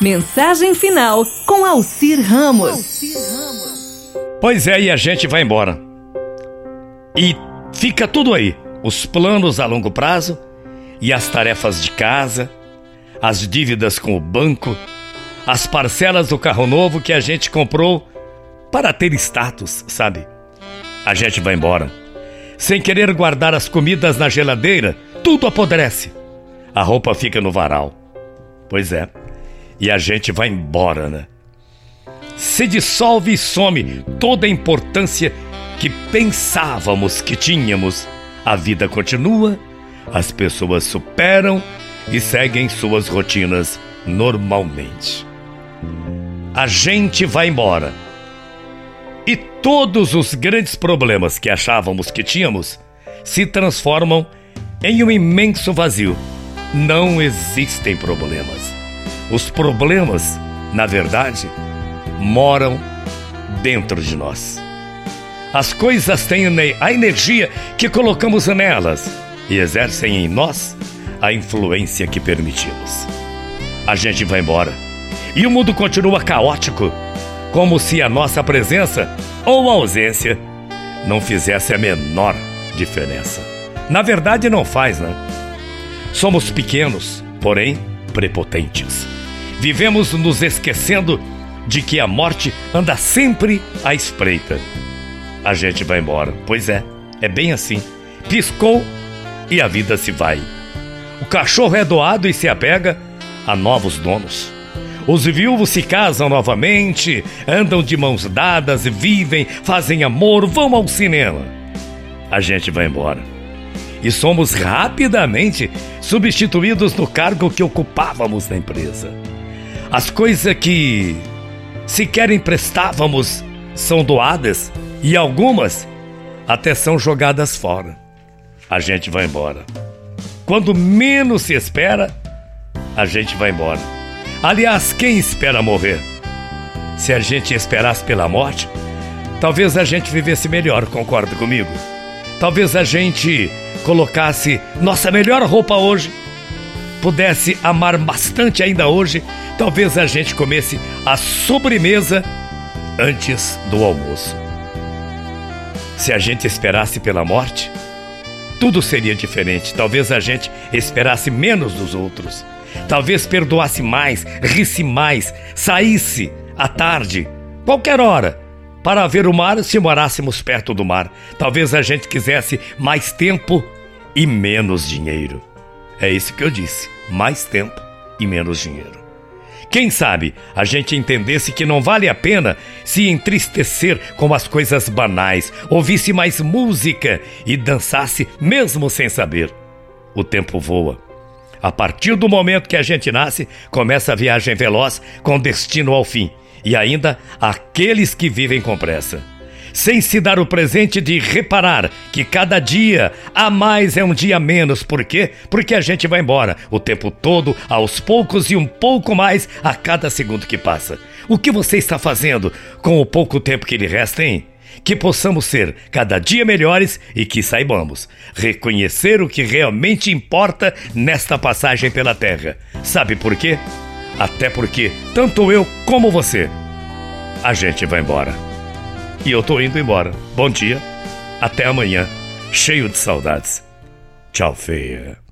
Mensagem final com Alcir Ramos. Pois é, e a gente vai embora. E fica tudo aí: os planos a longo prazo e as tarefas de casa, as dívidas com o banco, as parcelas do carro novo que a gente comprou para ter status, sabe? A gente vai embora. Sem querer guardar as comidas na geladeira, tudo apodrece. A roupa fica no varal. Pois é. E a gente vai embora, né? Se dissolve e some toda a importância que pensávamos que tínhamos. A vida continua, as pessoas superam e seguem suas rotinas normalmente. A gente vai embora e todos os grandes problemas que achávamos que tínhamos se transformam em um imenso vazio. Não existem problemas. Os problemas, na verdade, moram dentro de nós. As coisas têm a energia que colocamos nelas e exercem em nós a influência que permitimos. A gente vai embora e o mundo continua caótico como se a nossa presença ou ausência não fizesse a menor diferença. Na verdade, não faz, né? Somos pequenos, porém prepotentes. Vivemos nos esquecendo de que a morte anda sempre à espreita. A gente vai embora. Pois é, é bem assim. Piscou e a vida se vai. O cachorro é doado e se apega a novos donos. Os viúvos se casam novamente, andam de mãos dadas, vivem, fazem amor, vão ao cinema. A gente vai embora. E somos rapidamente substituídos no cargo que ocupávamos na empresa. As coisas que sequer emprestávamos são doadas e algumas até são jogadas fora. A gente vai embora. Quando menos se espera, a gente vai embora. Aliás, quem espera morrer? Se a gente esperasse pela morte, talvez a gente vivesse melhor, concorda comigo? Talvez a gente colocasse nossa melhor roupa hoje, pudesse amar bastante ainda hoje, talvez a gente comesse a sobremesa antes do almoço. Se a gente esperasse pela morte, tudo seria diferente. Talvez a gente esperasse menos dos outros. Talvez perdoasse mais, risse mais, saísse à tarde, qualquer hora, para ver o mar se morássemos perto do mar. Talvez a gente quisesse mais tempo e menos dinheiro. É isso que eu disse: mais tempo e menos dinheiro. Quem sabe a gente entendesse que não vale a pena se entristecer com as coisas banais, ouvisse mais música e dançasse mesmo sem saber. O tempo voa. A partir do momento que a gente nasce, começa a viagem veloz com destino ao fim. E ainda aqueles que vivem com pressa. Sem se dar o presente de reparar que cada dia a mais é um dia menos. Por quê? Porque a gente vai embora o tempo todo, aos poucos e um pouco mais a cada segundo que passa. O que você está fazendo com o pouco tempo que lhe resta, hein? que possamos ser cada dia melhores e que saibamos reconhecer o que realmente importa nesta passagem pela Terra. Sabe por quê? Até porque tanto eu como você, a gente vai embora. E eu tô indo embora. Bom dia, até amanhã, cheio de saudades. Tchau, feia.